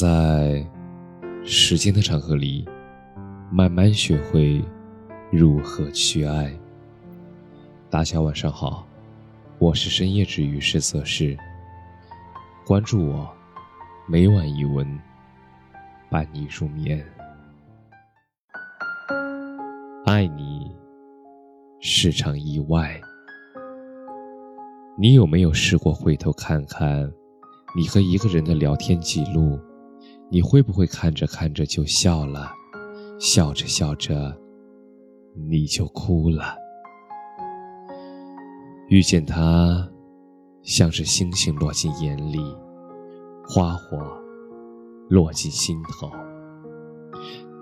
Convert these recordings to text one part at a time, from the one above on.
在时间的长河里，慢慢学会如何去爱。大家晚上好，我是深夜治愈师泽世。关注我，每晚一文，伴你入眠。爱你是场意外。你有没有试过回头看看？你和一个人的聊天记录，你会不会看着看着就笑了，笑着笑着，你就哭了？遇见他，像是星星落进眼里，花火落进心头。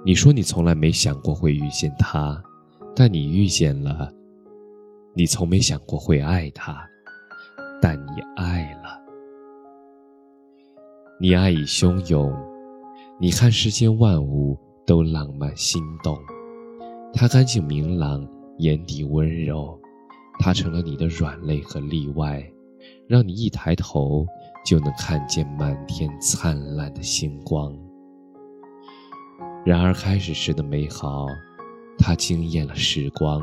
你说你从来没想过会遇见他，但你遇见了；你从没想过会爱他，但你爱了。你爱已汹涌，你看世间万物都浪漫心动。它干净明朗，眼底温柔，它成了你的软肋和例外，让你一抬头就能看见满天灿烂的星光。然而开始时的美好，它惊艳了时光；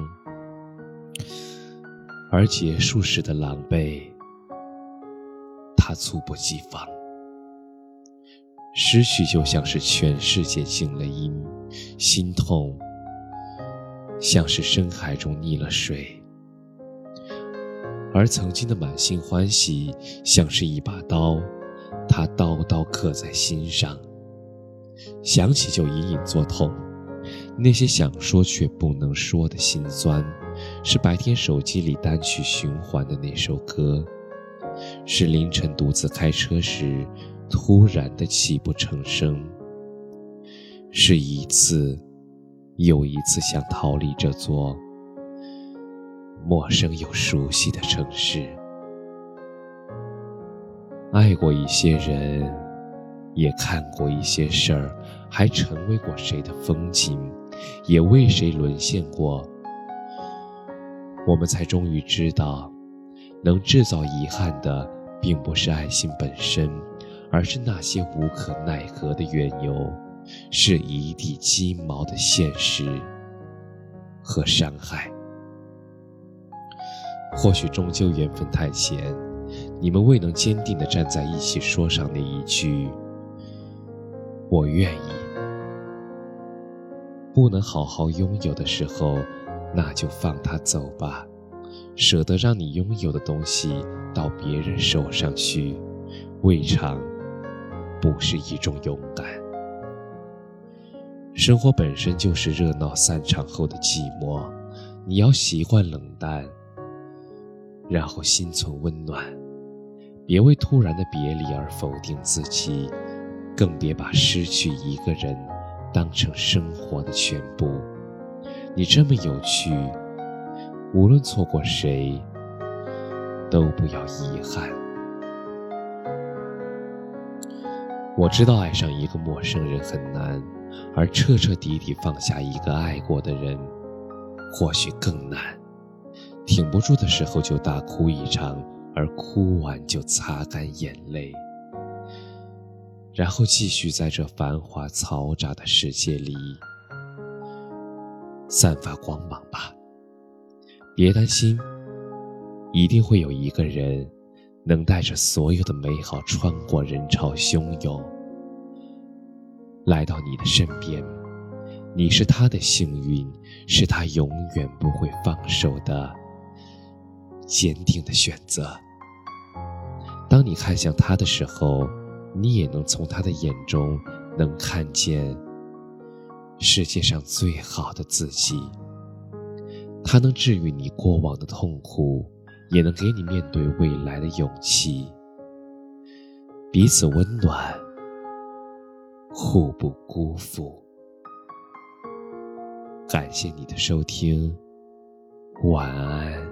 而结束时的狼狈，他猝不及防。失去就像是全世界静了音，心痛像是深海中溺了水，而曾经的满心欢喜像是一把刀，它刀刀刻在心上，想起就隐隐作痛。那些想说却不能说的心酸，是白天手机里单曲循环的那首歌，是凌晨独自开车时。突然的泣不成声，是一次又一次想逃离这座陌生又熟悉的城市。爱过一些人，也看过一些事儿，还成为过谁的风景，也为谁沦陷过。我们才终于知道，能制造遗憾的，并不是爱情本身。而是那些无可奈何的缘由，是一地鸡毛的现实和伤害。或许终究缘分太浅，你们未能坚定地站在一起，说上那一句“我愿意”。不能好好拥有的时候，那就放他走吧。舍得让你拥有的东西到别人手上去，未尝。不是一种勇敢。生活本身就是热闹散场后的寂寞，你要习惯冷淡，然后心存温暖。别为突然的别离而否定自己，更别把失去一个人当成生活的全部。你这么有趣，无论错过谁，都不要遗憾。我知道爱上一个陌生人很难，而彻彻底底放下一个爱过的人，或许更难。挺不住的时候就大哭一场，而哭完就擦干眼泪，然后继续在这繁华嘈杂的世界里散发光芒吧。别担心，一定会有一个人。能带着所有的美好穿过人潮汹涌，来到你的身边，你是他的幸运，是他永远不会放手的坚定的选择。当你看向他的时候，你也能从他的眼中能看见世界上最好的自己。他能治愈你过往的痛苦。也能给你面对未来的勇气，彼此温暖，互不辜负。感谢你的收听，晚安。